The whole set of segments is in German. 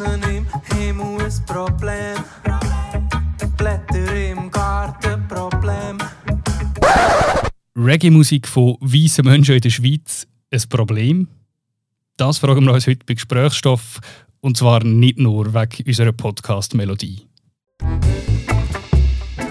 Im Himmel ein Problem. Blätter im Garten Problem. Reggae-Musik von weißen Menschen in der Schweiz ein Problem? Das fragen wir uns heute bei Gesprächsstoff und zwar nicht nur wegen unserer Podcast-Melodie.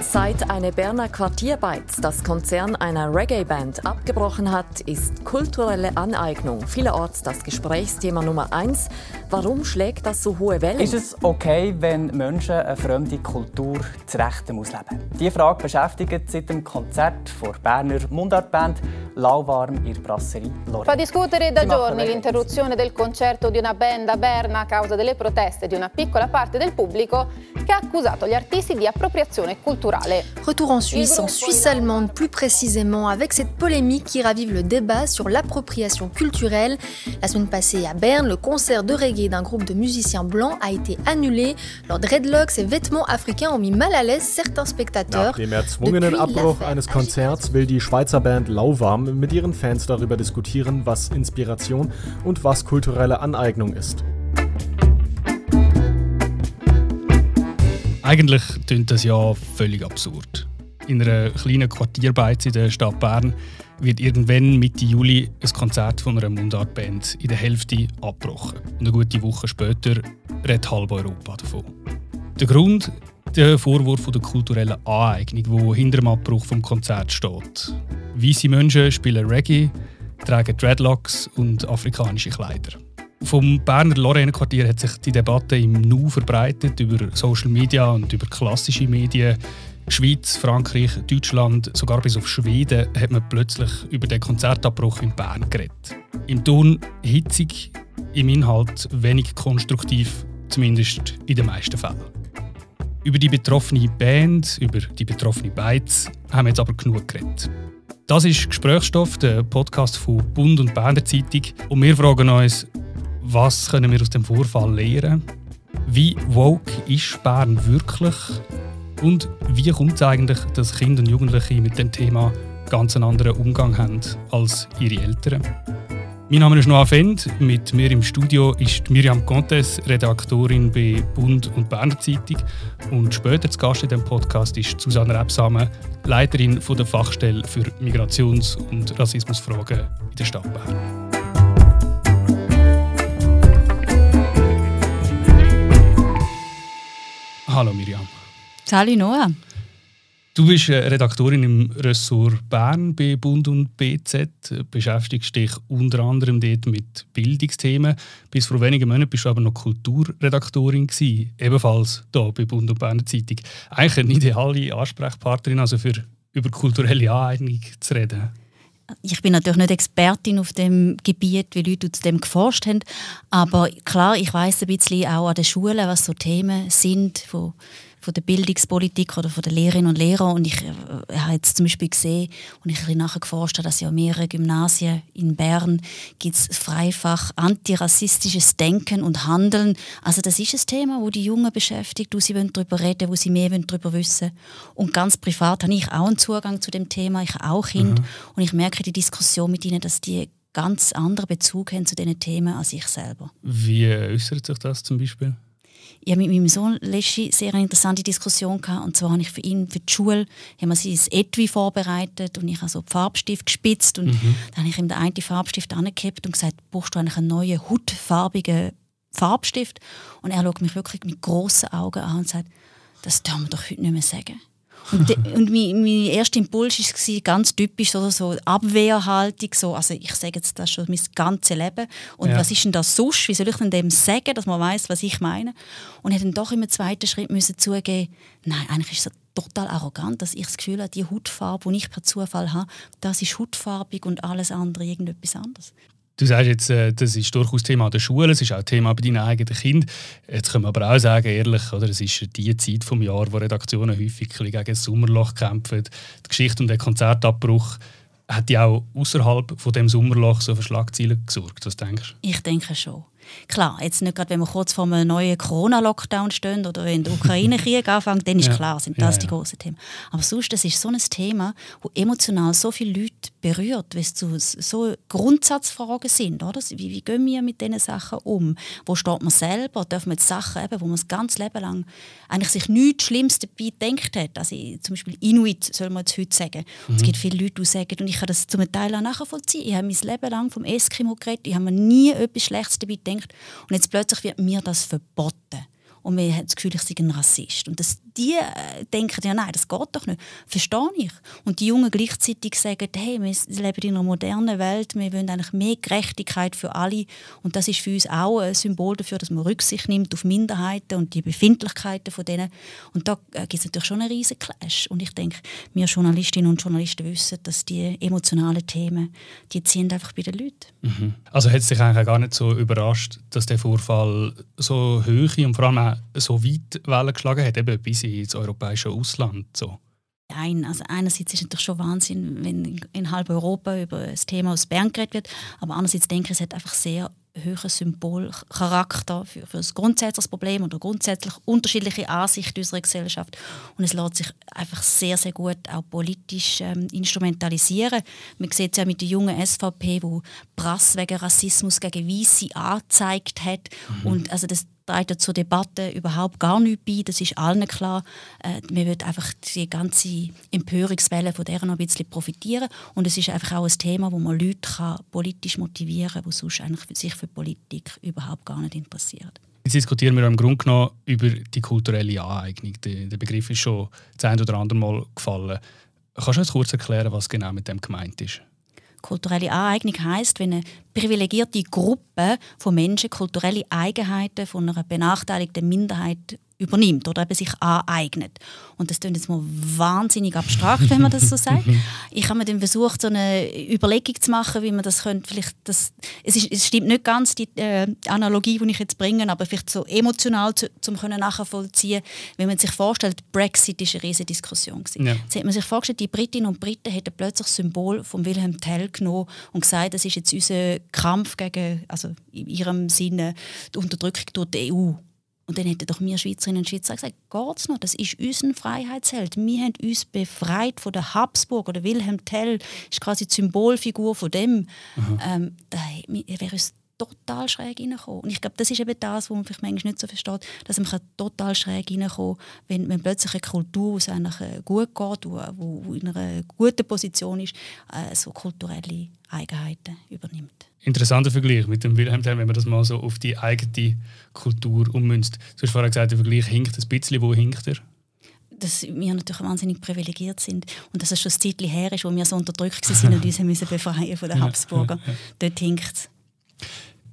Seit eine Berner Quartierbeiz das Konzern einer Reggae-Band abgebrochen hat, ist kulturelle Aneignung vielerorts das Gesprächsthema Nummer eins. Warum schlägt das so hohe Wellen? Ist es okay, wenn Menschen eine fremde Kultur zu Rechten ausleben? Diese Frage beschäftigt seit dem Konzert der Berner Mundartband Lauwarm in Brasserie Lorraine. Fa discutere da giorni l'interruzione del concerto di una band a Berna a causa delle proteste di una piccola parte del pubblico che ha accusato gli artisti di appropriazione culturale. Retour en Suisse, en Suisse allemande plus précisément, avec cette polémique qui ravive le débat sur l'appropriation culturelle. La semaine passée à Berne, le concert de reggae d'un groupe de musiciens blancs a été annulé. Leurs dreadlocks et vêtements africains ont mis mal à l'aise certains spectateurs. Nach dem erzwungenen Abbruch eines Konzerts will die Schweizer Band Lauwarm mit ihren Fans darüber diskutieren, was Inspiration und was kulturelle Aneignung ist. Eigentlich klingt das ja völlig absurd. In einer kleinen Quartierbeiz in der Stadt Bern wird irgendwann Mitte Juli ein Konzert von einer Mundartband in der Hälfte abgebrochen. Und eine gute Woche später redet halb Europa davon. Der Grund? Der Vorwurf der kulturellen Aneignung, wo hinter dem Abbruch vom Konzert steht. Weiße Menschen spielen Reggae, tragen Dreadlocks und afrikanische Kleider. Vom Berner Lorraine-Quartier hat sich die Debatte im Nu verbreitet über Social Media und über klassische Medien. Schweiz, Frankreich, Deutschland, sogar bis auf Schweden hat man plötzlich über den Konzertabbruch in Bern geredet. Im Ton hitzig, im Inhalt wenig konstruktiv, zumindest in den meisten Fällen. Über die betroffene Band, über die betroffene Beiz haben wir jetzt aber genug geredet. Das ist Gesprächsstoff, der Podcast von Bund und Berner Zeitung. Und wir fragen uns, was können wir aus dem Vorfall lernen? Wie woke ist Bern wirklich? Und wie kommt es eigentlich, dass Kinder und Jugendliche mit dem Thema ganz einen anderen Umgang haben als ihre Eltern? Mein Name ist Noah Fend. Mit mir im Studio ist Miriam Contes, Redaktorin bei Bund und Berner Zeitung. Und später zu Gast in diesem Podcast ist Susanne Rebsamen, Leiterin der Fachstelle für Migrations- und Rassismusfragen in der Stadt Bern. Hallo Miriam. Sali Noah. Du bist äh, Redaktorin im Ressort Bern bei Bund und BZ, beschäftigst dich unter anderem dort mit Bildungsthemen. Bis vor wenigen Monaten bist du aber noch Kulturredaktorin gewesen, ebenfalls hier bei Bund und Berner Zeitung. Eigentlich eine ideale Ansprechpartnerin, also für über kulturelle Aneignung zu reden. Ich bin natürlich nicht Expertin auf dem Gebiet, wie Leute zu dem geforscht haben. Aber klar, ich weiß ein bisschen auch an den Schulen, was so Themen sind von, von der Bildungspolitik oder von den Lehrerinnen und Lehrern. Und ich äh, habe jetzt zum Beispiel gesehen, und ich habe nachher geforscht dass ja an mehreren Gymnasien in Bern gibt es freifach antirassistisches Denken und Handeln. Also das ist ein Thema, wo die Jungen beschäftigt, wo sie darüber reden, wo sie mehr darüber wissen. Und ganz privat habe ich auch einen Zugang zu dem Thema. Ich habe auch Kinder und ich merke in der Diskussion mit ihnen, dass die ganz anderen Bezug haben zu diesen Themen als ich selber. Wie äußert sich das zum Beispiel? Ich habe mit meinem Sohn letzte sehr eine interessante Diskussion gehabt. Und zwar habe ich für ihn, für die Schule, haben wir sie ein Etui vorbereitet und ich habe so den Farbstift gespitzt und dann habe ich ihm den einen Farbstift angekippt und gesagt, brauchst du eigentlich einen neuen, hautfarbigen Farbstift? Und er schaut mich wirklich mit grossen Augen an und sagt, das darf man doch heute nicht mehr sagen. Und, und mein, mein erster Impuls war ganz typisch so, so Abwehrhaltung. So, also ich sage jetzt das schon mein ganzes Leben. Und Ja. was ist denn das sonst? Wie soll ich denn dem sagen, dass man weiß, was ich meine? Und ich dann doch im zweiten Schritt müssen zugeben, nein, eigentlich ist es total arrogant, dass ich das Gefühl habe, die Hautfarbe, die ich per Zufall habe, das ist hautfarbig und alles andere irgendetwas anderes. Du sagst jetzt, äh, das ist durchaus Thema der Schule, es ist auch Thema bei deinen eigenen Kindern. Jetzt können wir aber auch sagen, ehrlich, oder, es ist die Zeit vom Jahr, wo Redaktionen häufig gegen das Sommerloch kämpfen. Die Geschichte um den Konzertabbruch hat ja auch außerhalb von dem Sommerloch so für Schlagzeilen gesorgt. Was denkst du? Ich denke schon. Klar, jetzt nicht gerade, wenn wir kurz vor einem neuen Corona-Lockdown stehen oder wenn der Ukraine-Krieg anfängt, dann ist Ja. klar, sind Ja, das die ja. großen Themen. Aber sonst, das ist so ein Thema, wo emotional so viele Leute berührt, weil es so, so Grundsatzfragen sind. Oder? Wie, wie gehen wir mit diesen Sachen um? Wo steht man selber? Dürfen wir jetzt Sachen, eben, wo man das ganze Leben lang eigentlich sich nichts Schlimmes dabei gedacht hat? Also zum Beispiel Inuit, soll man jetzt heute sagen. Mhm. Es gibt viele Leute, die sagen, und ich kann das zum Teil auch nachvollziehen, ich habe mein Leben lang vom Eskimo geredet, ich habe mir nie etwas Schlechtes dabei gedacht und jetzt plötzlich wird mir das verboten und man hat das Gefühl, ich sei ein Rassist. Und das, die äh, denken, ja nein, das geht doch nicht. Verstehe ich. Und die Jungen gleichzeitig sagen, hey, wir leben in einer modernen Welt, wir wollen eigentlich mehr Gerechtigkeit für alle. Und das ist für uns auch ein Symbol dafür, dass man Rücksicht nimmt auf Minderheiten und die Befindlichkeiten von denen. Und da äh, gibt es natürlich schon einen riesen Clash. Und ich denke, wir Journalistinnen und Journalisten wissen, dass die emotionalen Themen, die ziehen einfach bei den Leuten. Mhm. Also hat es dich eigentlich gar nicht so überrascht, dass der Vorfall so hoch und vor allem auch so weit Wellen geschlagen hat, eben bis ins europäische Ausland. So. Nein, also einerseits ist es natürlich schon Wahnsinn, wenn in halb Europa über das Thema aus Bern geredet wird, aber andererseits denke ich, es hat einfach sehr hohen Symbolcharakter für, für das grundsätzliche Problem oder grundsätzlich unterschiedliche Ansichten unserer Gesellschaft. Und es lässt sich einfach sehr, sehr gut auch politisch ähm, instrumentalisieren. Man sieht es ja mit der jungen SVP, wo Prass wegen Rassismus gegen Weisse angezeigt hat. Mhm. Und also das trägt zur Debatte überhaupt gar nichts bei. Das ist allen klar. Äh, man wird einfach die ganze Empörungswelle von der noch ein bisschen profitieren. Und es ist einfach auch ein Thema, wo man Leute kann politisch motivieren kann, die sonst eigentlich sich für Politik überhaupt gar nicht interessieren. Jetzt diskutieren wir im Grunde genommen über die kulturelle Aneignung. Der Begriff ist schon das ein oder andere Mal gefallen. Kannst du uns kurz erklären, was genau mit dem gemeint ist? Kulturelle Aneignung heißt, wenn eine privilegierte Gruppe von Menschen kulturelle Eigenheiten von einer benachteiligten Minderheit übernimmt oder eben sich aneignet. Und das klingt jetzt mal wahnsinnig abstrakt, wenn man das so sagt. Ich habe mir dann versucht, so eine Überlegung zu machen, wie man das könnte. Vielleicht das, es, ist, es stimmt nicht ganz die äh, Analogie, die ich jetzt bringe, aber vielleicht so emotional zu, zum können nachvollziehen, wenn man sich vorstellt, Brexit ist eine riesige Diskussion Ja. Jetzt hat man sich vorgestellt, die Britinnen und Briten hätten plötzlich das Symbol von Wilhelm Tell genommen und gesagt, das ist jetzt unser Kampf gegen, also in ihrem Sinne, die Unterdrückung durch die EU. Und dann hätten doch wir Schweizerinnen und Schweizer gesagt, geht's noch, das ist unser Freiheitsheld. Wir haben uns befreit von der Habsburg oder Wilhelm Tell ist quasi die Symbolfigur von dem. Ähm, da wäre uns total schräg reinkommen. Und ich glaube, das ist eben das, was man vielleicht manchmal nicht so versteht, dass man total schräg reinkommen kann, wenn, wenn plötzlich eine Kultur, die eigentlich äh, gut geht, wo, wo in einer guten Position ist, äh, so kulturelle Eigenheiten übernimmt. Interessanter Vergleich mit dem Wilhelm Tell, wenn man das mal so auf die eigene Kultur ummünzt. Du hast vorher gesagt, der Vergleich hinkt ein bisschen. Wo hinkt er? dass wir natürlich wahnsinnig privilegiert sind und dass es schon ein Zeitchen her ist, wo wir so unterdrückt waren und uns müssen befreien von den Habsburger. Dort hinkt es.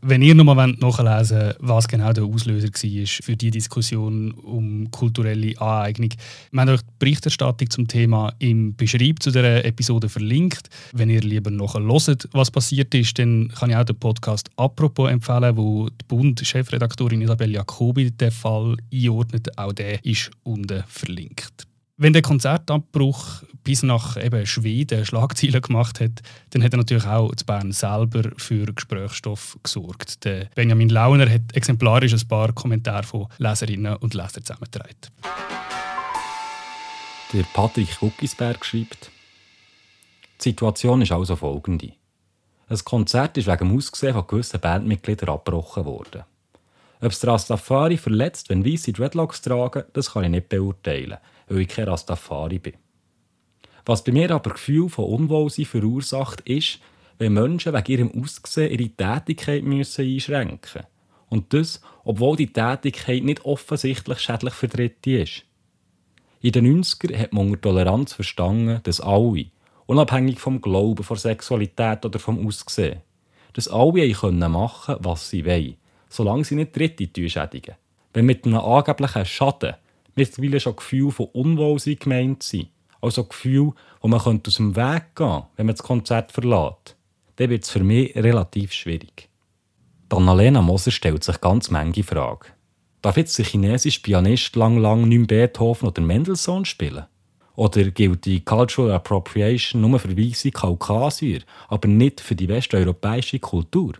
Wenn ihr nochmal nachlesen wollt, was genau der Auslöser war für die Diskussion um kulturelle Aneignung, wir haben euch die Berichterstattung zum Thema im Beschreib zu dieser Episode verlinkt. Wenn ihr lieber noch hört, was passiert ist, dann kann ich auch den Podcast «Apropos» empfehlen, wo die Bund-Chefredaktorin Isabel Jacobi den Fall einordnet. Auch der ist unten verlinkt. Wenn der Konzertabbruch bis nach eben Schweden Schlagzeilen gemacht hat, dann hat er natürlich auch zu Bern selber für Gesprächsstoff gesorgt. Der Benjamin Launer hat exemplarisch ein paar Kommentare von Leserinnen und Lesern zusammengetragen. Der Patrick Guckisberg schreibt, die Situation ist also folgende. Ein Konzert ist wegen dem Aussehen von gewissen Bandmitgliedern abgebrochen worden. Ob es Rastafari verletzt, wenn weiße Dreadlocks tragen, das kann ich nicht beurteilen weil ich kein Rastafari bin. Was bei mir aber Gefühl von Unwohlsein verursacht, ist, wenn Menschen wegen ihrem Aussehen ihre Tätigkeit müssen einschränken müssen. Und das, obwohl die Tätigkeit nicht offensichtlich schädlich für Dritte ist. In den 90ern hat man unter Toleranz verstanden, dass alle, unabhängig vom Glauben, von Sexualität oder vom Aussehen, dass alle machen können, was sie wollen, solange sie nicht Dritte schädigen. Wenn mit einem angeblichen Schaden mittlerweile schon Gefühl von Unwohlsein gemeint sind. Also Gefühl, wo man aus dem Weg gehen könnte, wenn man das Konzert verlässt. Dann wird es für mich relativ schwierig. Annalena Moser stellt sich ganz manche Fragen. Darf jetzt der chinesische Pianist lang, lang nicht Beethoven oder Mendelssohn spielen? Oder gilt die Cultural Appropriation nur für weisse Kaukasier, aber nicht für die westeuropäische Kultur?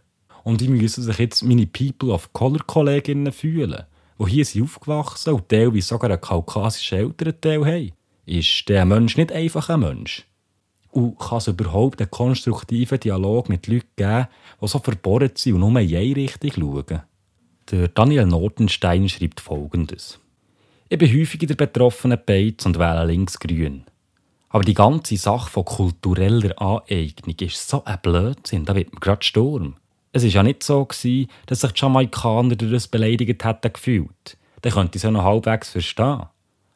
Und wie müssen sich jetzt meine People of Color Kolleginnen fühlen, die hier sind aufgewachsen und teilweise sogar einen kaukasischen Elternteil haben, ist der Mensch nicht einfach ein Mensch. Und kann es überhaupt einen konstruktiven Dialog mit Leuten geben, die so verbohrt sind und nur in eine Richtung schauen? Der Daniel Nordenstein schreibt folgendes. Ich bin häufig in der betroffenen Beiz und wähle links-grün. Aber die ganze Sache von kultureller Aneignung ist so ein Blödsinn, da wird mir gerade Sturm. Es war ja nicht so, gewesen, dass sich die Jamaikaner durch das beleidigt hätten gefühlt. Dann könnte ich es ja noch halbwegs verstehen.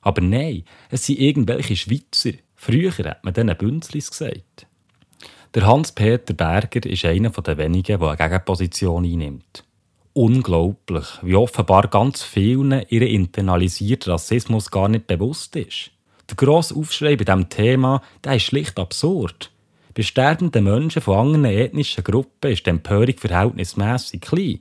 Aber nein, es sind irgendwelche Schweizer. Früher hat man diesen Bünzlis gesagt. Der Hans-Peter Berger ist einer der wenigen, der eine Gegenposition einnimmt. Unglaublich, wie offenbar ganz vielen ihr internalisierter Rassismus gar nicht bewusst ist. Der grosse Aufschrei bei diesem Thema der ist schlicht absurd. Bei sterbenden Menschen von anderen ethnischen Gruppen ist die Empörung verhältnismäßig klein.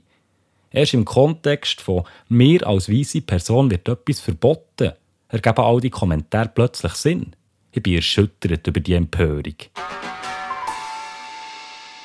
Erst im Kontext von «mir als weise Person wird etwas verboten» ergeben all die Kommentare plötzlich Sinn. Ich bin erschüttert über die Empörung.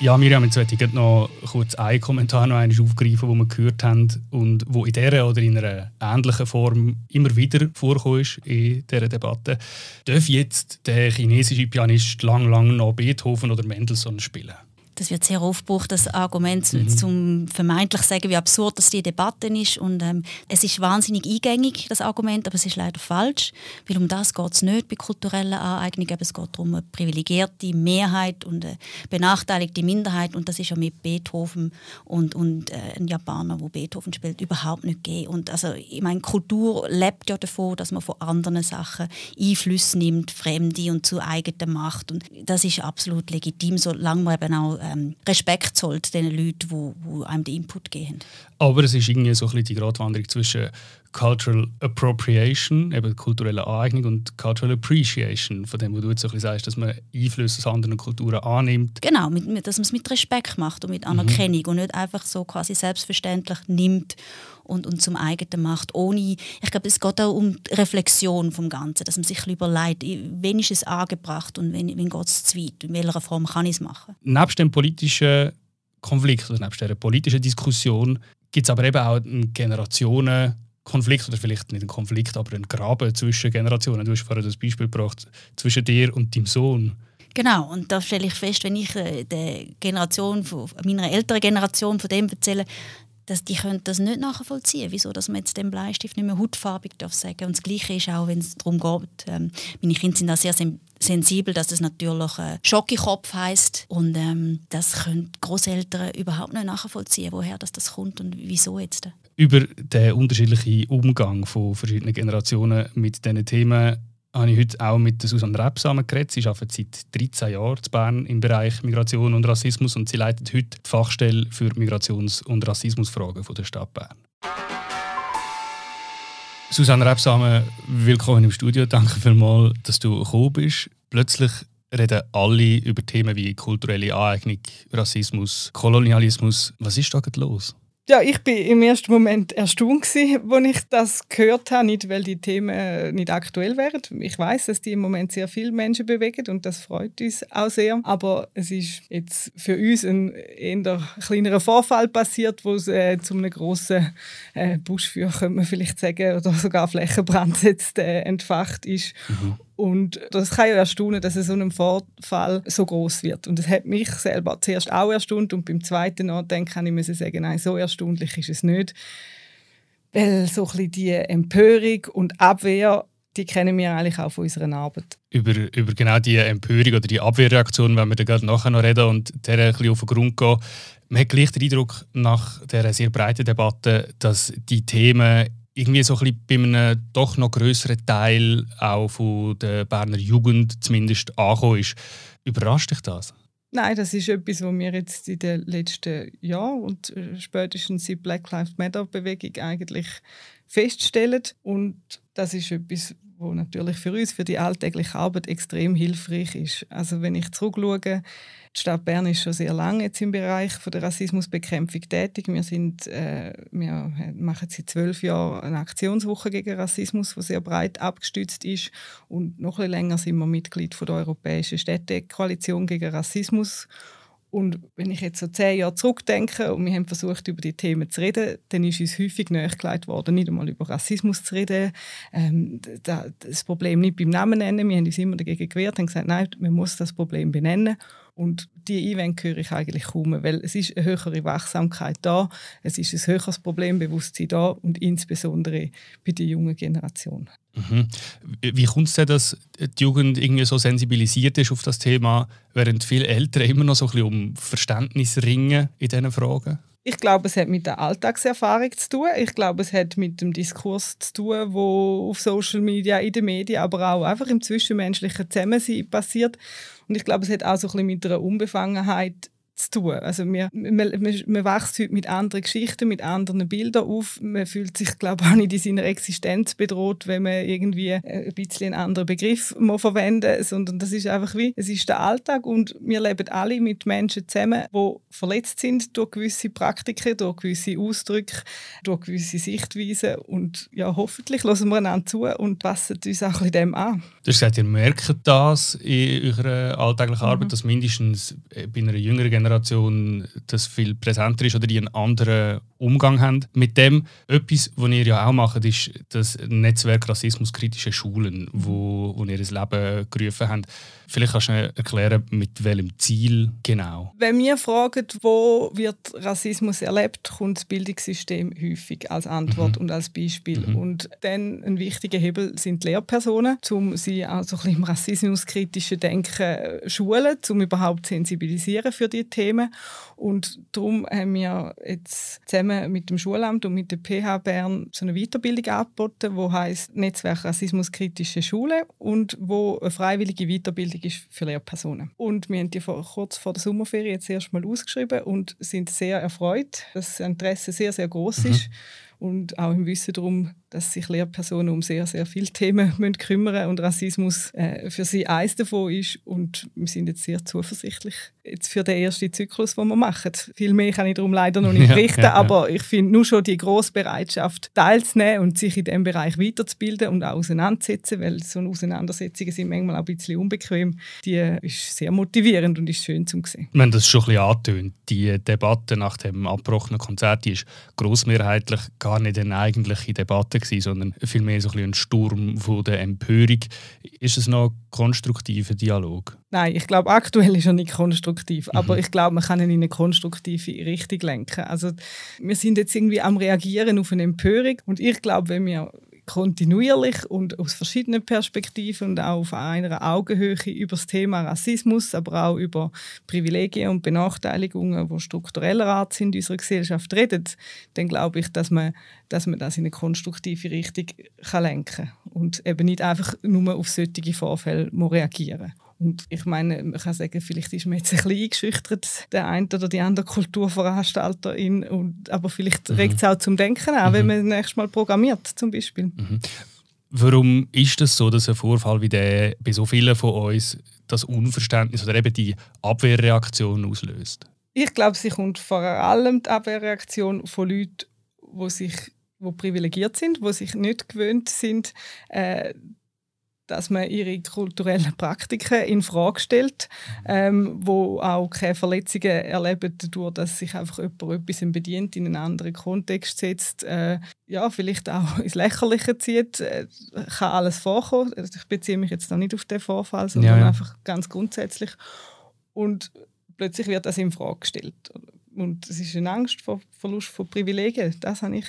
Ja, Miriam, jetzt möchte ich noch kurz einen Kommentar noch aufgreifen, den wir gehört haben und wo in dieser oder in einer ähnlichen Form immer wieder vorkommt in dieser Debatte. Darf jetzt der chinesische Pianist lang, lang noch Beethoven oder Mendelssohn spielen? Das wird sehr oft gebraucht, das Argument mhm. zum vermeintlich sagen, wie absurd das die Debatte ist. Und ähm, es ist wahnsinnig eingängig, das Argument, aber es ist leider falsch, weil um das geht es nicht bei kulturellen Aneignungen. Es geht darum, eine privilegierte Mehrheit und eine benachteiligte Minderheit. Und das ist ja mit Beethoven und, und äh, ein Japaner, wo Beethoven spielt, überhaupt nicht gegeben. Und also, ich meine, Kultur lebt ja davon, dass man von anderen Sachen Einfluss nimmt, Fremde und zu eigenem macht. Und das ist absolut legitim, solange man eben auch ähm, Respekt zollt den Leuten, die, einem den Input geben. Aber es ist irgendwie so ein bisschen die Gratwanderung zwischen Cultural Appropriation, eben kulturelle Aneignung, und Cultural Appreciation, von dem, wo du jetzt so ein bisschen sagst, dass man Einflüsse aus anderen Kulturen annimmt. Genau, mit, mit, dass man es mit Respekt macht und mit Anerkennung mhm. und nicht einfach so quasi selbstverständlich nimmt und, und zum eigenen macht, ohne, ich glaube, es geht auch um die Reflexion vom Ganzen, dass man sich überlegt, wen ist es angebracht und wen, wen geht es zu weit, in welcher Form kann ich es machen. Neben dem politischen Konflikt, oder neben dieser politischen Diskussion, gibt es aber eben auch einen Generationenkonflikt oder vielleicht nicht einen Konflikt, aber einen Graben zwischen Generationen. Du hast vorhin das Beispiel gebracht, zwischen dir und deinem Sohn. Genau, und da stelle ich fest, wenn ich äh, der Generation von meiner älteren Generation von dem erzähle, dass die können das nicht nachvollziehen, wieso dass man jetzt den Bleistift nicht mehr hautfarbig darf sagen. Und das Gleiche ist auch, wenn es darum geht, ähm, meine Kinder sind da sehr sensibel, dass das natürlich äh, Schokokopf heißt und ähm, das können Großeltern überhaupt nicht nachvollziehen, woher das, das kommt und wieso jetzt. Über den unterschiedlichen Umgang von verschiedenen Generationen mit diesen Themen habe ich heute auch mit Susanne Rebsamen geredet. Sie arbeitet seit 13 Jahren in Bern im Bereich Migration und Rassismus und sie leitet heute die Fachstelle für Migrations- und Rassismusfragen der Stadt Bern. Susanne Rebsamen, willkommen im Studio. Danke vielmals, dass du gekommen bist. Plötzlich reden alle über Themen wie kulturelle Aneignung, Rassismus, Kolonialismus. Was ist da los? Ja, ich bin im ersten Moment erstaunt als ich das gehört habe, nicht weil die Themen nicht aktuell wären. Ich weiß, dass die im Moment sehr viele Menschen bewegen und das freut uns auch sehr. Aber es ist jetzt für uns ein eher kleinerer Vorfall passiert, wo es äh, zu einem grossen äh, Buschfeuer, könnte man vielleicht sagen, oder sogar Flächenbrand jetzt äh, entfacht ist. Mhm. Und das kann ja erstaunen, dass so ein Vorfall so groß wird. Und das hat mich selber zuerst auch erstaunt und beim zweiten Nachdenken kann ich müssen sagen, nein, so erstaunlich ist es nicht. Weil so ein bisschen die Empörung und Abwehr, die kennen wir eigentlich auch von unserer Arbeit. Über, über genau die Empörung oder die Abwehrreaktion, wenn wir da gerade nachher noch reden und der ein bisschen auf den Grund gehen. Man hat gleich den Eindruck nach dieser sehr breiten Debatte, dass die Themen irgendwie so ein bei einem doch noch größeren Teil auch von der Berner Jugend zumindest angekommen ist. Überrascht dich das? Nein, das ist etwas, was wir jetzt in den letzten Jahren und äh, spätestens seit Black Lives Matter Bewegung eigentlich feststellen. Und das ist etwas, was natürlich für uns, für die alltägliche Arbeit extrem hilfreich ist. Also wenn ich zurückschaue, die Stadt Bern ist schon sehr lange jetzt im Bereich von der Rassismusbekämpfung tätig. Wir, sind, äh, wir machen seit zwölf Jahren eine Aktionswoche gegen Rassismus, die sehr breit abgestützt ist. Und noch ein länger sind wir Mitglied von der Europäischen Städtekoalition gegen Rassismus. Und wenn ich jetzt so zehn Jahre zurückdenke und wir haben versucht, über die Themen zu reden, dann ist uns häufig nachgelegt worden, nicht einmal über Rassismus zu reden, ähm, das Problem nicht beim Namen nennen. Wir haben uns immer dagegen gewehrt und gesagt, nein, man muss das Problem benennen. Und die Einwände höre ich eigentlich kaum, weil es ist eine höhere Wachsamkeit da, es ist ein höheres Problembewusstsein da und insbesondere bei der jungen Generation. Mhm. Wie kommt es denn, dass die Jugend irgendwie so sensibilisiert ist auf das Thema, während viele Eltern immer noch so ein bisschen um Verständnis ringen in diesen Fragen? Ich glaube, es hat mit der Alltagserfahrung zu tun. Ich glaube, es hat mit dem Diskurs zu tun, wo auf Social Media, in den Medien, aber auch einfach im zwischenmenschlichen Zusammensein passiert. Und ich glaube, es hat auch so ein bisschen mit einer Unbefangenheit zu tun. Also wir, man, man, wächst heute mit anderen Geschichten, mit anderen Bildern auf. Man fühlt sich, glaube ich, auch nicht in seiner Existenz bedroht, wenn man irgendwie ein bisschen einen anderen Begriff verwenden muss, sondern das ist einfach wie, es ist der Alltag und wir leben alle mit Menschen zusammen, die verletzt sind durch gewisse Praktiken, durch gewisse Ausdrücke, durch gewisse Sichtweisen und ja, hoffentlich hören wir einander zu und passen uns auch ein dem an. Du hast gesagt, ihr merkt das in eurer alltäglichen Arbeit, mhm. dass mindestens bei einer jüngeren Generation Generation das viel präsenter ist oder die einen anderen Umgang haben mit dem. Etwas, was ihr ja auch macht, ist das Netzwerk rassismuskritische Schulen, wo, wo ihr das Leben gerufen habt. Vielleicht kannst du erklären, mit welchem Ziel genau? Wenn wir fragen, wo wird Rassismus erlebt, kommt das Bildungssystem häufig als Antwort mhm. und als Beispiel. Mhm. Und dann ein wichtiger Hebel sind Lehrpersonen, um sie auch so ein bisschen im rassismuskritischen Denken schulen, um überhaupt sensibilisieren für die Themen. Und darum haben wir jetzt zusammen mit dem Schulamt und mit der PH Bern so eine Weiterbildung angeboten, die heißt Netzwerk Rassismuskritische Schule und wo eine freiwillige Weiterbildung ist für Lehrpersonen. Und wir haben die vor, kurz vor der Sommerferien jetzt erstmal ausgeschrieben und sind sehr erfreut, dass das Interesse sehr, sehr groß mhm. ist und auch im Wissen darum, dass sich Lehrpersonen um sehr, sehr viele Themen müssen kümmern und Rassismus äh, für sie eins davon ist. Und wir sind jetzt sehr zuversichtlich jetzt für den ersten Zyklus, den wir machen. Viel mehr kann ich darum leider noch nicht berichten, ja, ja, ja. aber ich finde nur schon die grosse Bereitschaft, teilzunehmen und sich in diesem Bereich weiterzubilden und auch auseinanderzusetzen, weil so Auseinandersetzungen sind manchmal auch ein bisschen unbequem, die ist sehr motivierend und ist schön zu sehen. Haben das schon ein bisschen angetönt. Die Debatte nach dem abgebrochenen Konzert die ist grossmehrheitlich gar nicht eine eigentliche Debatte gewesen, sondern vielmehr so ein, ein Sturm von der Empörung. Ist es noch ein konstruktiver Dialog? Nein, ich glaube, aktuell ist er nicht konstruktiv. Mhm. Aber ich glaube, man kann ihn in eine konstruktive Richtung lenken. Also, wir sind jetzt irgendwie am Reagieren auf eine Empörung. Und ich glaube, wenn wir kontinuierlich und aus verschiedenen Perspektiven und auch auf einer Augenhöhe über das Thema Rassismus, aber auch über Privilegien und Benachteiligungen, die struktureller Art sind in unserer Gesellschaft redet, dann glaube ich, dass man, dass man das in eine konstruktive Richtung kann lenken kann und eben nicht einfach nur auf solche Vorfälle reagieren muss. Und ich meine, man kann sagen, vielleicht ist man jetzt ein bisschen eingeschüchtert, der eine oder die andere Kulturveranstalterin, und, aber vielleicht mhm. regt es auch zum Denken an, mhm. wenn man nächstes Mal programmiert zum Beispiel. Mhm. Warum ist es das so, dass ein Vorfall wie der bei so vielen von uns das Unverständnis oder eben die Abwehrreaktion auslöst? Ich glaube, sie kommt vor allem die Abwehrreaktion von Leuten, die sich wo privilegiert sind, die sich nicht gewöhnt sind, äh, dass man ihre kulturellen Praktiken in Frage stellt, ähm, wo auch keine Verletzungen erleben, dadurch, dass sich einfach jemand etwas bedient, in einen anderen Kontext setzt, äh, ja, vielleicht auch ins Lächerliche zieht, äh, kann alles vorkommen. Also ich beziehe mich jetzt noch nicht auf den Vorfall, sondern ja, ja. einfach ganz grundsätzlich. Und plötzlich wird das in Frage gestellt. Und es ist eine Angst vor Verlust von Privilegien. Das habe ich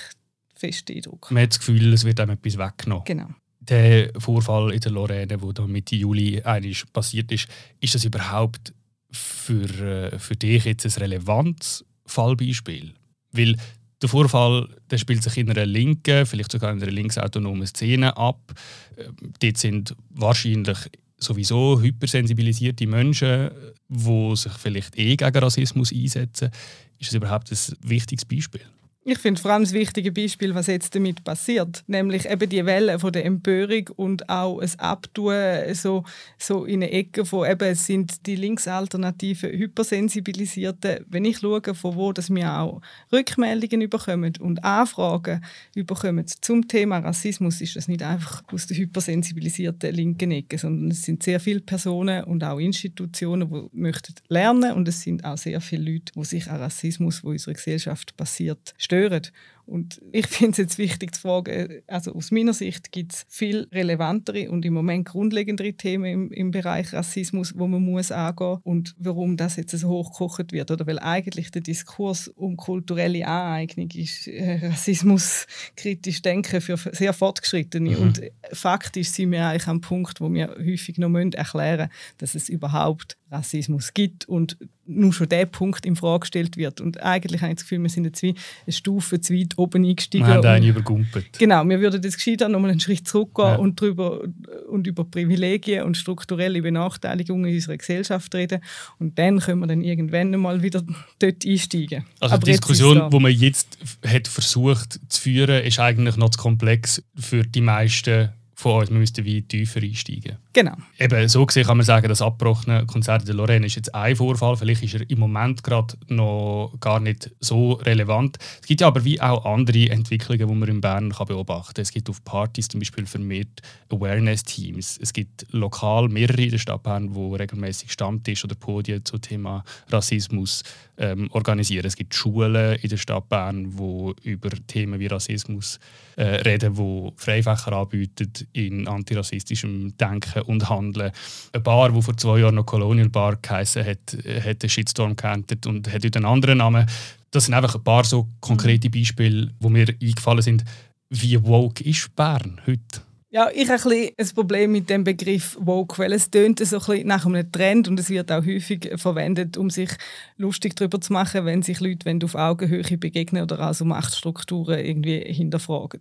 fest Eindruck. Man hat das Gefühl, es wird einem etwas weggenommen. Genau der Vorfall in der Lorraine, der da Mitte Juli eigentlich passiert ist, ist das überhaupt für, äh, für dich jetzt ein relevantes Fallbeispiel? Weil der Vorfall der spielt sich in einer linken, vielleicht sogar in einer linksautonomen Szene ab. Ähm, dort sind wahrscheinlich sowieso hypersensibilisierte Menschen, die sich vielleicht eh gegen Rassismus einsetzen. Ist das überhaupt ein wichtiges Beispiel? Ich finde vor allem das wichtige Beispiel, was jetzt damit passiert, nämlich eben die Welle von der Empörung und auch ein Abtun so, so in eine Ecke von eben es sind die linksalternativen Hypersensibilisierten. Wenn ich schaue, von wo dass wir auch Rückmeldungen bekommen und Anfragen bekommen zum Thema Rassismus, ist das nicht einfach aus der hypersensibilisierten linken Ecke, sondern es sind sehr viele Personen und auch Institutionen, die möchten lernen. Und es sind auch sehr viele Leute, die sich an Rassismus, wo in unserer Gesellschaft passiert, stören. Und ich finde es jetzt wichtig zu fragen, also aus meiner Sicht gibt es viel relevantere und im Moment grundlegendere Themen im, im Bereich Rassismus, wo man muss angehen und warum das jetzt so hochgekocht wird. Oder weil eigentlich der Diskurs um kulturelle Aneignung ist äh, Rassismus kritisch denken für sehr Fortgeschrittene. Mhm. Und faktisch sind wir eigentlich am Punkt, wo wir häufig noch erklären müssen, dass es überhaupt Rassismus gibt und nur schon der Punkt in Frage gestellt wird. Und eigentlich habe ich das Gefühl, wir sind jetzt wie eine Stufe zu weit oben eingestiegen. Wir haben einen übergumpelt. Genau, wir würden jetzt gescheiter nochmal einen Schritt zurückgehen ja. und, drüber, und über Privilegien und strukturelle Benachteiligungen in unserer Gesellschaft reden. Und dann können wir dann irgendwann mal wieder dort einsteigen. Also Aber die Diskussion, die man jetzt hat versucht zu führen, ist eigentlich noch zu komplex für die meisten von uns. Wir müssten wie tiefer einsteigen. Genau. Eben, so gesehen kann man sagen, das abgebrochene Konzert de Lorraine ist jetzt ein Vorfall. Vielleicht ist er im Moment gerade noch gar nicht so relevant. Es gibt ja aber wie auch andere Entwicklungen, die man in Bern kann beobachten kann. Es gibt auf Partys zum Beispiel vermehrt Awareness-Teams. Es gibt lokal mehrere in der Stadt Bern, die regelmäßig Stammtisch oder Podien zum Thema Rassismus ähm, organisieren. Es gibt Schulen in der Stadt Bern, die über Themen wie Rassismus äh, reden, die Freifächer anbieten in antirassistischem Denken und Handeln. Eine Bar, die vor zwei Jahren noch Colonial Bar geheißen hat, hat den Shitstorm geerntet und hat heute einen anderen Namen. Das sind einfach ein paar so konkrete Beispiele, die mir eingefallen sind. Wie woke ist Bern heute? Ja, ich habe ein, ein Problem mit dem Begriff Woke, weil es tönt so ein nach einem Trend und es wird auch häufig verwendet, um sich lustig darüber zu machen, wenn sich Leute wenn auf Augenhöhe begegnen oder also Machtstrukturen irgendwie hinterfragen.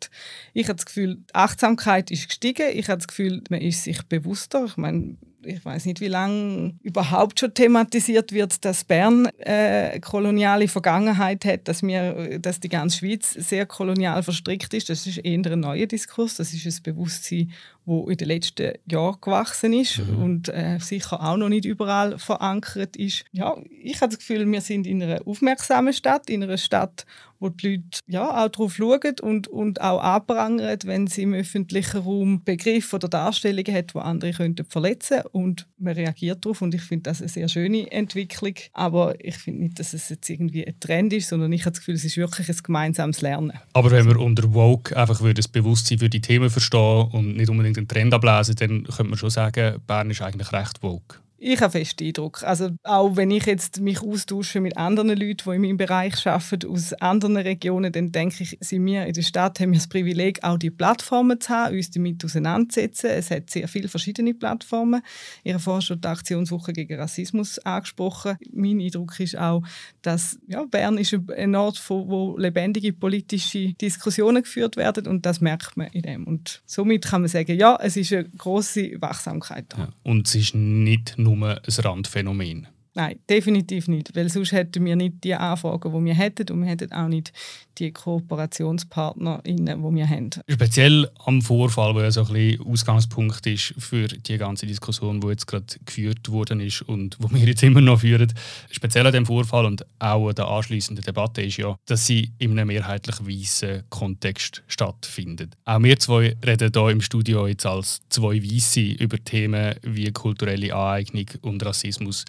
Ich habe das Gefühl, die Achtsamkeit ist gestiegen. Ich habe das Gefühl, man ist sich bewusster. Ich meine, ich weiß nicht, wie lange überhaupt schon thematisiert wird, dass Bern äh, koloniale Vergangenheit hat, dass, wir, dass die ganze Schweiz sehr kolonial verstrickt ist. Das ist eher ein neuer Diskurs. Das ist ein Bewusstsein, das in den letzten Jahren gewachsen ist mhm. und äh, sicher auch noch nicht überall verankert ist. Ja, ich habe das Gefühl, wir sind in einer aufmerksamen Stadt, in einer Stadt, wo die Leute ja, auch darauf schauen und, und auch anprangern, wenn sie im öffentlichen Raum Begriffe oder Darstellungen hat, die andere könnten verletzen und man reagiert darauf und ich finde das eine sehr schöne Entwicklung, aber ich finde nicht, dass es jetzt irgendwie ein Trend ist, sondern ich habe das Gefühl, es ist wirklich ein gemeinsames Lernen. Aber wenn wir unter Woke einfach das Bewusstsein für die Themen verstehen und nicht unbedingt den Trend ablesen, dann könnte man schon sagen, Bern ist eigentlich recht woke. Ich habe fest Eindruck. Also auch wenn ich jetzt mich austausche mit anderen Leuten, die in meinem Bereich arbeiten, aus anderen Regionen, dann denke ich, sind wir in der Stadt haben wir das Privileg, auch die Plattformen zu haben, uns damit auseinanderzusetzen. Es hat sehr viele verschiedene Plattformen. Ich habe vorhin schon die Aktionswoche gegen Rassismus angesprochen. Mein Eindruck ist auch, dass ja, Bern ist ein Ort, wo lebendige politische Diskussionen geführt werden und das merkt man in dem. Und somit kann man sagen, ja, es ist eine große Wachsamkeit da. Ja, und es ist nicht nur ein Randphänomen. Nein, definitiv nicht. Weil sonst hätten wir nicht die Anfragen, die wir hätten und wir hätten auch nicht die KooperationspartnerInnen, die wir haben. Speziell am Vorfall, der ja so ein bisschen Ausgangspunkt ist für die ganze Diskussion, die jetzt gerade geführt worden ist und wo wir jetzt immer noch führen. Speziell an dem Vorfall und auch an der anschließenden Debatte ist ja, dass sie in einem mehrheitlich weißen Kontext stattfindet. Auch wir zwei reden hier im Studio jetzt als zwei Weiße über Themen wie kulturelle Aneignung und Rassismus.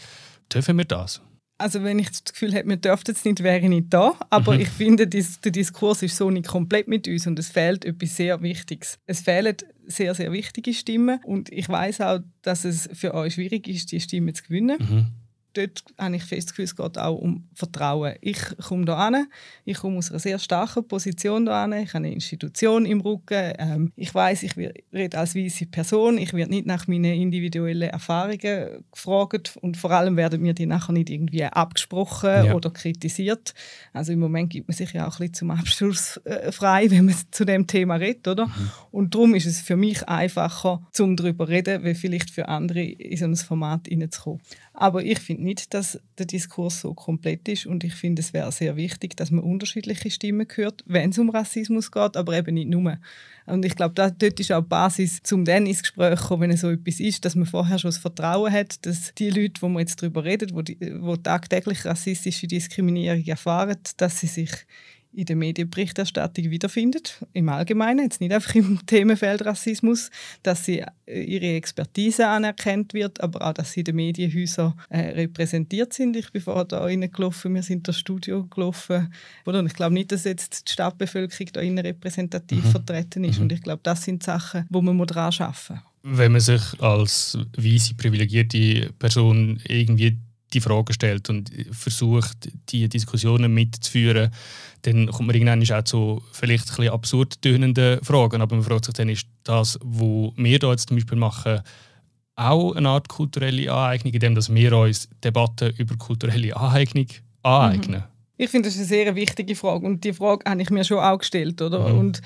Dürfen wir das? Also wenn ich das Gefühl hätte, wir dürften es nicht, wäre ich nicht da. Aber mhm. ich finde, der Diskurs ist so nicht komplett mit uns und es fehlt etwas sehr Wichtiges. Es fehlen sehr, sehr wichtige Stimmen und ich weiß auch, dass es für euch schwierig ist, die Stimmen zu gewinnen. Mhm dort habe ich fest Gefühl, es geht auch um Vertrauen. Ich komme hier an, ich komme aus einer sehr starken Position hier an, ich habe eine Institution im Rücken, ähm, ich weiß, ich rede als weiße Person, ich werde nicht nach meinen individuellen Erfahrungen gefragt und vor allem werden mir die nachher nicht irgendwie abgesprochen ja. oder kritisiert. Also im Moment gibt man sich ja auch ein bisschen zum Abschluss äh, frei, wenn man zu dem Thema redet, oder? Mhm. Und darum ist es für mich einfacher, zum darüber zu reden, wie vielleicht für andere in so ein Format hineinzukommen. Aber ich finde nicht, dass der Diskurs so komplett ist und ich finde, es wäre sehr wichtig, dass man unterschiedliche Stimmen hört, wenn es um Rassismus geht, aber eben nicht nur. Und ich glaube, dort ist auch die Basis, um dann ins Gespräch zu kommen, wenn so etwas ist, dass man vorher schon das Vertrauen hat, dass die Leute, wo man jetzt darüber redet, wo, die, wo tagtäglich rassistische Diskriminierung erfahren, dass sie sich in der Medienberichterstattung wiederfindet, im Allgemeinen, jetzt nicht einfach im Themenfeld Rassismus, dass sie äh, ihre Expertise anerkannt wird, aber auch, dass sie in den Medienhäusern äh, repräsentiert sind. Ich bin vorher da reingelaufen, wir sind das Studio gelaufen. Oder? Und ich glaube nicht, dass jetzt die Stadtbevölkerung da innen repräsentativ mhm. vertreten ist. Mhm. Und ich glaube, das sind Sachen, wo man daran arbeiten muss. Wenn man sich als weise, privilegierte Person irgendwie die Frage stellt und versucht, die Diskussionen mitzuführen, dann kommt man irgendwann auch zu vielleicht ein absurd tönenden Fragen. Aber man fragt sich dann, ist das, was wir da jetzt zum Beispiel machen, auch eine Art kulturelle Aneignung, indem wir uns Debatten über kulturelle Aneignung aneignen? Mhm. Ich finde, das ist eine sehr wichtige Frage und die Frage habe ich mir schon auch gestellt. Oder? Mhm. Und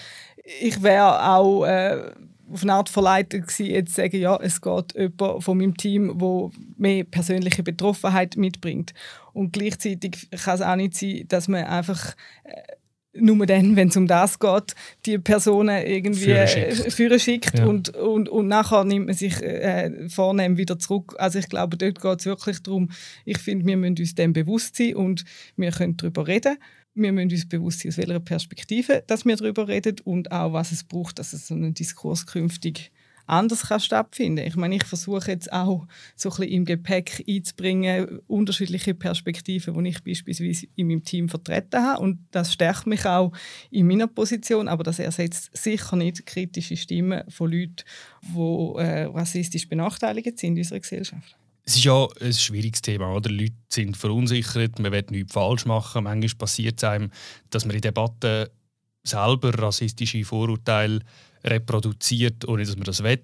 ich wäre auch äh, auf eine Art verleitet gewesen, jetzt zu sagen, ja, es geht jemand von meinem Team, der mehr persönliche Betroffenheit mitbringt. Und gleichzeitig kann es auch nicht sein, dass man einfach äh, nur dann, wenn es um das geht, die Personen irgendwie führen schickt, ja. und, und, und nachher nimmt man sich äh, vornehm wieder zurück. Also ich glaube, dort geht es wirklich darum, ich finde, wir müssen uns dem bewusst sein und wir können darüber reden wir müssen uns bewusst sein, aus welcher Perspektive dass wir darüber reden und auch, was es braucht, dass es so ein Diskurs künftig anders kann stattfinden Ich meine, ich versuche jetzt auch so ein bisschen im Gepäck einzubringen, unterschiedliche Perspektiven, die ich beispielsweise in meinem Team vertreten habe. Und das stärkt mich auch in meiner Position, aber das ersetzt sicher nicht kritische Stimmen von Leuten, die äh, rassistisch benachteiligt sind in unserer Gesellschaft. Es ist ja ein schwieriges Thema. Oder? Leute sind verunsichert, man will nichts falsch machen. Manchmal passiert es einem, dass man in Debatten selber rassistische Vorurteile reproduziert, ohne dass man das will.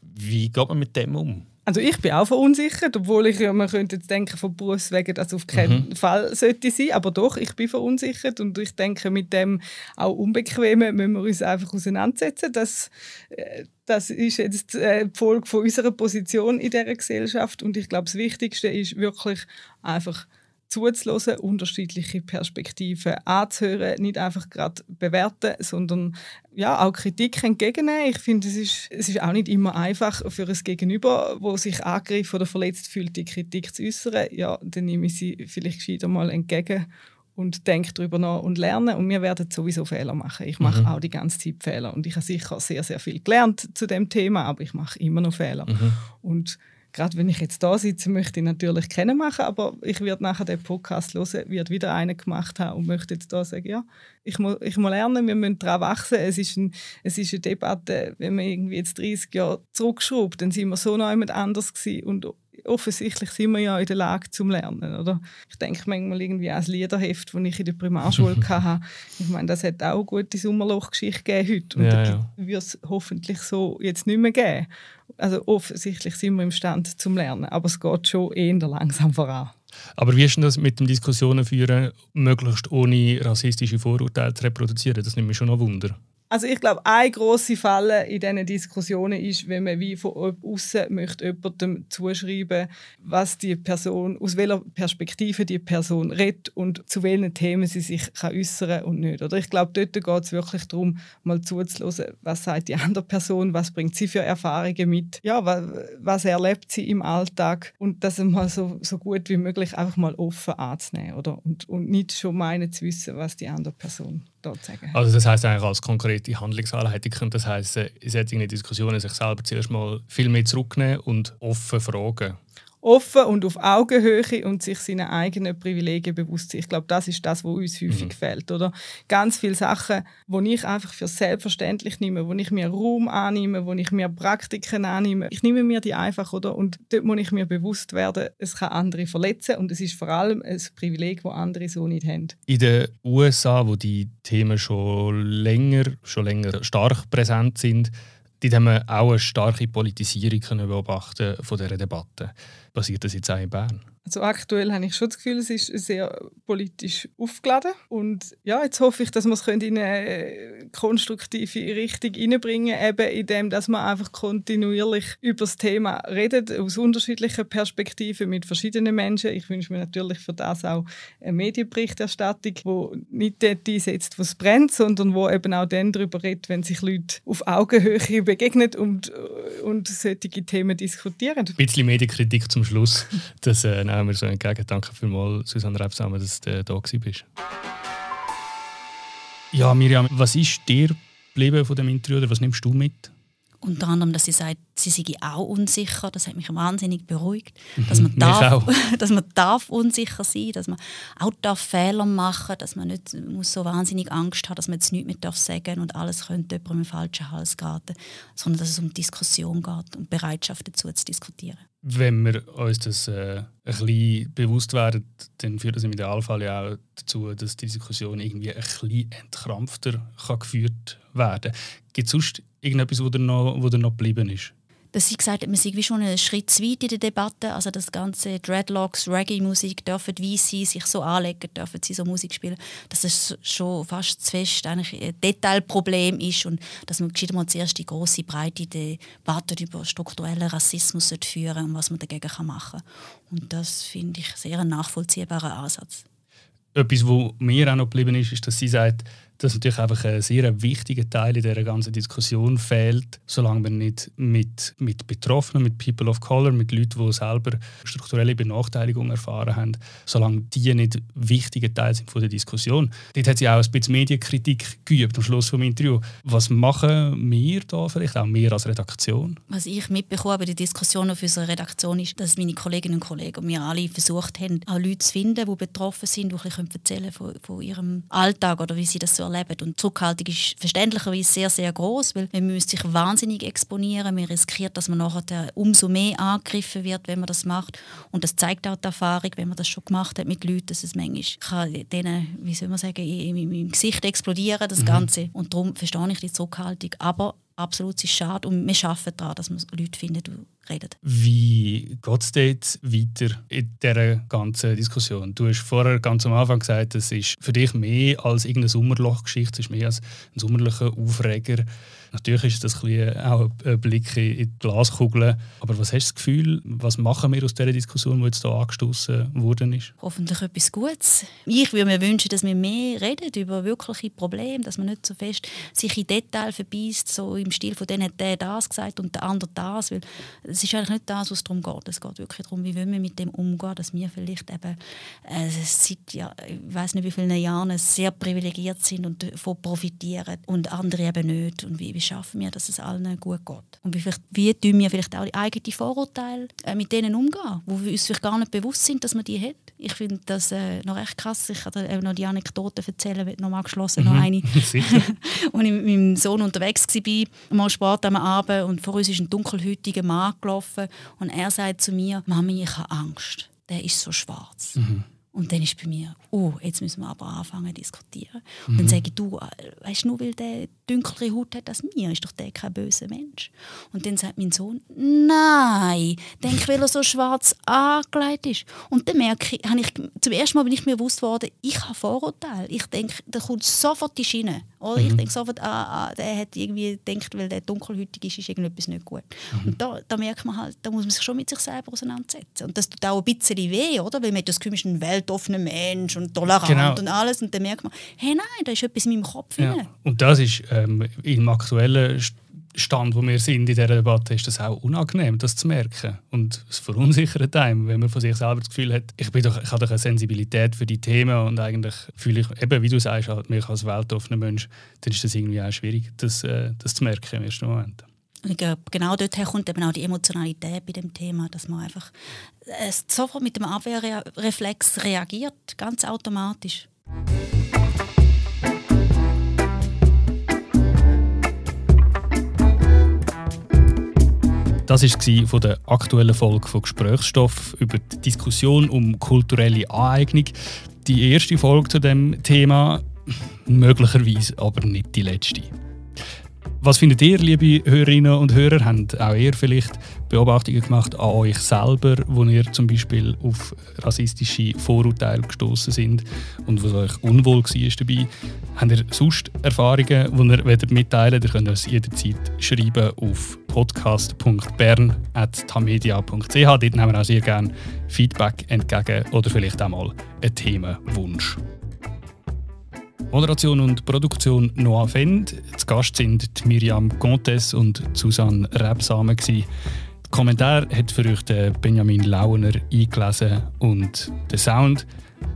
Wie geht man mit dem um? Also ich bin auch verunsichert, obwohl ich ja, man könnte jetzt denken von Berufs wegen, dass auf keinen mhm. Fall sollte sein, aber doch, ich bin verunsichert und ich denke, mit dem auch Unbequemen müssen wir uns einfach auseinandersetzen. Das, äh, das ist jetzt äh, die Folge von unserer Position in dieser Gesellschaft und ich glaube, das Wichtigste ist wirklich einfach zuzuhören, unterschiedliche Perspektiven anzuhören, nicht einfach gerade bewerten, sondern ja, auch Kritik entgegennehmen. Ich finde, es ist, es ist auch nicht immer einfach für ein Gegenüber, wo sich angegriffen oder verletzt fühlt, die Kritik zu äußern. Ja, dann nehme ich sie vielleicht gescheiter mal entgegen und denke darüber nach und lerne. Und wir werden sowieso Fehler machen. Ich mache mhm. auch die ganze Zeit Fehler. Und ich habe sicher sehr, sehr viel gelernt zu dem Thema, aber ich mache immer noch Fehler. Mhm. Und gerade wenn ich jetzt da sitze, möchte ich natürlich kennen machen, aber ich werde nachher den Podcast hören, wird wieder einen gemacht haben und möchte jetzt da sagen, ja, ich muss, ich muss lernen, wir müssen daran wachsen. Es ist, ein, es ist eine Debatte, wenn man irgendwie jetzt 30 Jahre zurückschraubt, dann sind wir so noch jemand anders gewesen und offensichtlich sind wir ja in der Lage zum Lernen, oder? Ich denke manchmal irgendwie an das Liederheft, das ich in der Primarschule hatte. Ich meine, das hat auch eine gute Sommerlochgeschichte gegeben heute und ja, ja. wird es hoffentlich so jetzt nicht mehr geben. Also offensichtlich sind wir imstande zum Lernen, aber es geht schon eher langsam voran. Aber wie ist denn das mit dem Diskussionen führen, möglichst ohne rassistische Vorurteile zu reproduzieren? Das nimmt mich schon noch Wunder. Also ich glaube, eine große Falle in diesen Diskussionen ist, wenn man wie von außen möchte jemandem zuschreiben, was die Person, aus welcher Perspektive die Person redet und zu welchen Themen sie sich kann äußern und nicht. Oder ich glaube, dort geht es wirklich darum, mal zuzuhören, was sagt die andere Person, was bringt sie für Erfahrungen mit, ja, was, was erlebt sie im Alltag und das mal so, so gut wie möglich einfach mal offen anzunehmen oder? Und, und nicht schon meinen zu wissen, was die andere Person dort sagen. Also das heißt eigentlich als konkrete Handlungsanleitung könnte das heißen, in solchen Diskussionen sich selber zuerst mal viel mehr zurücknehmen und offen fragen offen und auf Augenhöhe und sich seine eigenen Privilegien bewusst sein. Ich glaube, das ist das, was uns häufig mhm. fehlt. Oder? Ganz viele Sachen, die ich einfach für selbstverständlich nehme, wo ich mir Raum annehme, wo ich mir Praktiken annehme. Ich nehme mir die einfach. Oder? Und dort muss ich mir bewusst werden, es kann andere verletzen und es ist vor allem ein Privileg, das andere so nicht haben. In den USA, wo die Themen schon länger, schon länger stark präsent sind, Dort haben wir auch eine starke Politisierung können beobachten von dieser Debatte. Passiert das jetzt auch in Bern? Also aktuell habe ich schon das Gefühl, es ist sehr politisch aufgeladen. Und ja, jetzt hoffe ich, dass wir es in eine konstruktive Richtung reinbringen, eben indem dass man einfach kontinuierlich über das Thema redet, aus unterschiedlichen Perspektiven mit verschiedenen Menschen. Ich wünsche mir natürlich für das auch eine Medienberichterstattung, die nicht dort einsetzt, wo es brennt, sondern wo eben auch dann darüber redet, wenn sich Leute auf Augenhöhe begegnen und, und solche Themen diskutieren. Ein bisschen Medienkritik zum Schluss. Das äh, nehmen wir so entgegen. Danke vielmals, Susanne Rebsamen, dass du äh, da bist. Ja, Miriam, was ist dir geblieben von dem Interview oder was nimmst du mit? Unter anderem, dass sie sagt, sie sei auch unsicher. Das hat mich wahnsinnig beruhigt. Dass man, darf, dass man darf unsicher sein dass man auch darf Fehler machen dass man nicht muss so wahnsinnig Angst haben, dass man jetzt nichts mehr darf sagen und alles könnte jemandem im falschen Hals geraten. Sondern dass es um Diskussion geht und Bereitschaft dazu zu diskutieren. Wenn wir uns das äh, ein bisschen bewusst werden, dann führt das im Idealfall ja auch dazu, dass die Diskussion irgendwie ein bisschen entkrampfter kann geführt werden kann. Gibt es sonst irgendetwas, wo dir noch, wo noch geblieben ist? dass sie gesagt hat, man sei wie schon einen Schritt zu weit in der Debatte. Also das ganze Dreadlocks, Reggae-Musik, dürfen wie sie sich so anlegen, dürfen sie so Musik spielen, dass es schon fast zu fest eigentlich ein Detailproblem ist und dass man gescheiter mal zuerst die große, breite Debatte über strukturellen Rassismus führen und was man dagegen machen kann. Und das finde ich sehr ein nachvollziehbarer Ansatz. Etwas, was mir auch noch geblieben ist, ist, dass sie sagt, dass natürlich einfach ein sehr wichtiger Teil in dieser ganzen Diskussion fehlt, solange man nicht mit, mit Betroffenen, mit People of Color, mit Leuten, die selber strukturelle Benachteiligung erfahren haben, solange die nicht wichtige Teil sind von der Diskussion. Dort hat sie auch ein bisschen Medienkritik geübt am Schluss des Interviews. Was machen wir da vielleicht, auch wir als Redaktion? Was ich mitbekomme bei der Diskussion auf unserer Redaktion ist, dass meine Kolleginnen und Kollegen und wir alle versucht haben, auch Leute zu finden, die betroffen sind, die erzählen von, von ihrem Alltag oder wie sie das so erleben. Und die Zurückhaltung ist verständlicherweise sehr, sehr groß, weil man müsste sich wahnsinnig exponieren. Man riskiert, dass man nachher umso mehr angegriffen wird, wenn man das macht. Und das zeigt auch die Erfahrung, wenn man das schon gemacht hat mit Leuten, dass es manchmal kann denen, wie soll man sagen, im Gesicht explodieren, das mhm. Ganze. Und darum verstehe ich die Zurückhaltung. Aber absolut, es ist schade und wir arbeiten daran, dass man Leute findet, reden. Wie geht es jetzt weiter in dieser ganzen Diskussion? Du hast vorher ganz am Anfang gesagt, es ist für dich mehr als irgendeine Sommerlochgeschichte, es ist mehr als ein sommerlicher Aufreger. Natürlich ist das ein auch ein Blick in die Glaskugel. Aber was hast du das Gefühl, was machen wir aus dieser Diskussion, die jetzt hier angestoßen worden ist? Hoffentlich etwas Gutes. Ich würde mir wünschen, dass wir mehr reden über wirkliche Probleme, dass man nicht so fest sich in Detail verbeißt, so im Stil von denen hat der das gesagt und der andere das. Weil es ist eigentlich nicht das, was es darum geht. Es geht wirklich darum, wie wir mit dem umgehen, dass wir vielleicht eben äh, seit ja, ich weiß nicht wie vielen Jahren sehr privilegiert sind und davon profitieren und andere eben nicht. Und wie schaffen wir, dass es allen gut geht? Und wie, vielleicht, wie tun wir vielleicht auch die eigenen Vorurteile äh, mit denen umgehen, wo wir uns vielleicht gar nicht bewusst sind, dass man die haben? Ich finde das äh, noch recht krass. Ich kann dir noch die Anekdote erzählen, noch mal geschlossen, mhm. noch eine. Als ich mit meinem Sohn unterwegs war, mal Sport am Abend und vor uns ist ein dunkelhäutiger Mann gelaufen und er sagt zu mir, Mami, ich habe Angst. Der ist so schwarz. Mhm. Und dann ist bei mir, oh, jetzt müssen wir aber anfangen zu diskutieren. Und mhm. dann sage ich, du, äh, weißt du, nur weil der dunklere Haut hat als mir, ist doch der kein böser Mensch. Und dann sagt mein Sohn, nein, denk, weil er so schwarz angelegt ist. Und dann merke ich, ich, zum ersten Mal bin ich mir bewusst worden, ich habe Vorurteile. Ich denke, da kommt sofort die Schiene. Oder? Mhm. Ich denke sofort, ah, ah, der hat irgendwie gedacht, weil der dunkelhäutig ist, ist irgendetwas nicht gut. Mhm. Und da, da merkt man halt, da muss man sich schon mit sich selber auseinandersetzen. Und das tut auch ein bisschen weh, oder? Weil man hat das Gefühl, ist ein weltoffener Mensch und tolerant genau. und alles. Und dann merkt man, hey, nein, da ist etwas in meinem Kopf. Ja. Und das ist ähm, im aktuellen Stand, wo wir sind in dieser Debatte, ist das auch unangenehm, das zu merken. Und es verunsichert einem, wenn man von sich selber das Gefühl hat, ich, bin doch, ich habe doch eine Sensibilität für die Themen und eigentlich fühle ich, eben wie du sagst, halt, mich als weltoffener Mensch, dann ist das irgendwie auch schwierig, das, äh, das zu merken im ersten Moment. Ich glaube, genau dorthin kommt eben auch die Emotionalität bei dem Thema, dass man einfach äh, sofort mit dem Abwehrreflex reagiert, ganz automatisch. Das war von der aktuellen Folge von Gesprächsstoff über die Diskussion um kulturelle Aneignung. Die erste Folge zu dem Thema, möglicherweise aber nicht die letzte. Was findet ihr, liebe Hörerinnen und Hörer? Habt auch ihr vielleicht Beobachtungen gemacht an euch selber, wo ihr zum Beispiel auf rassistische Vorurteile gestoßen sind und was euch unwohl war dabei. Habt ihr sonst Erfahrungen, die ihr mitteilen wollt? Ihr könnt uns jederzeit schreiben auf podcast.bern.tamedia.ch. Dort nehmen wir auch sehr gerne Feedback entgegen oder vielleicht auch mal einen Themenwunsch. Moderation und Produktion Noah Fend. Zu Gast sind Miriam Contes und Susanne Rebsamen. Der Kommentar hat für euch Benjamin Launer eingelesen und der Sound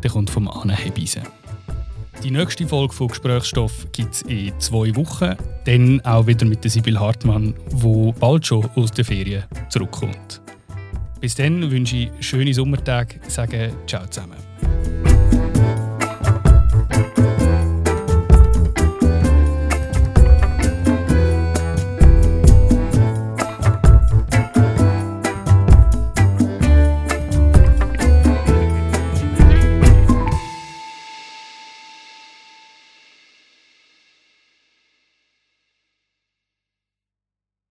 der kommt vom Anne Hebise. Die nächste Folge von Gesprächsstoff gibt es in zwei Wochen. Dann auch wieder mit der Sibyl Hartmann, wo bald schon aus der Ferien zurückkommt. Bis dann wünsche ich schöne Sommertage. Sage ciao zusammen.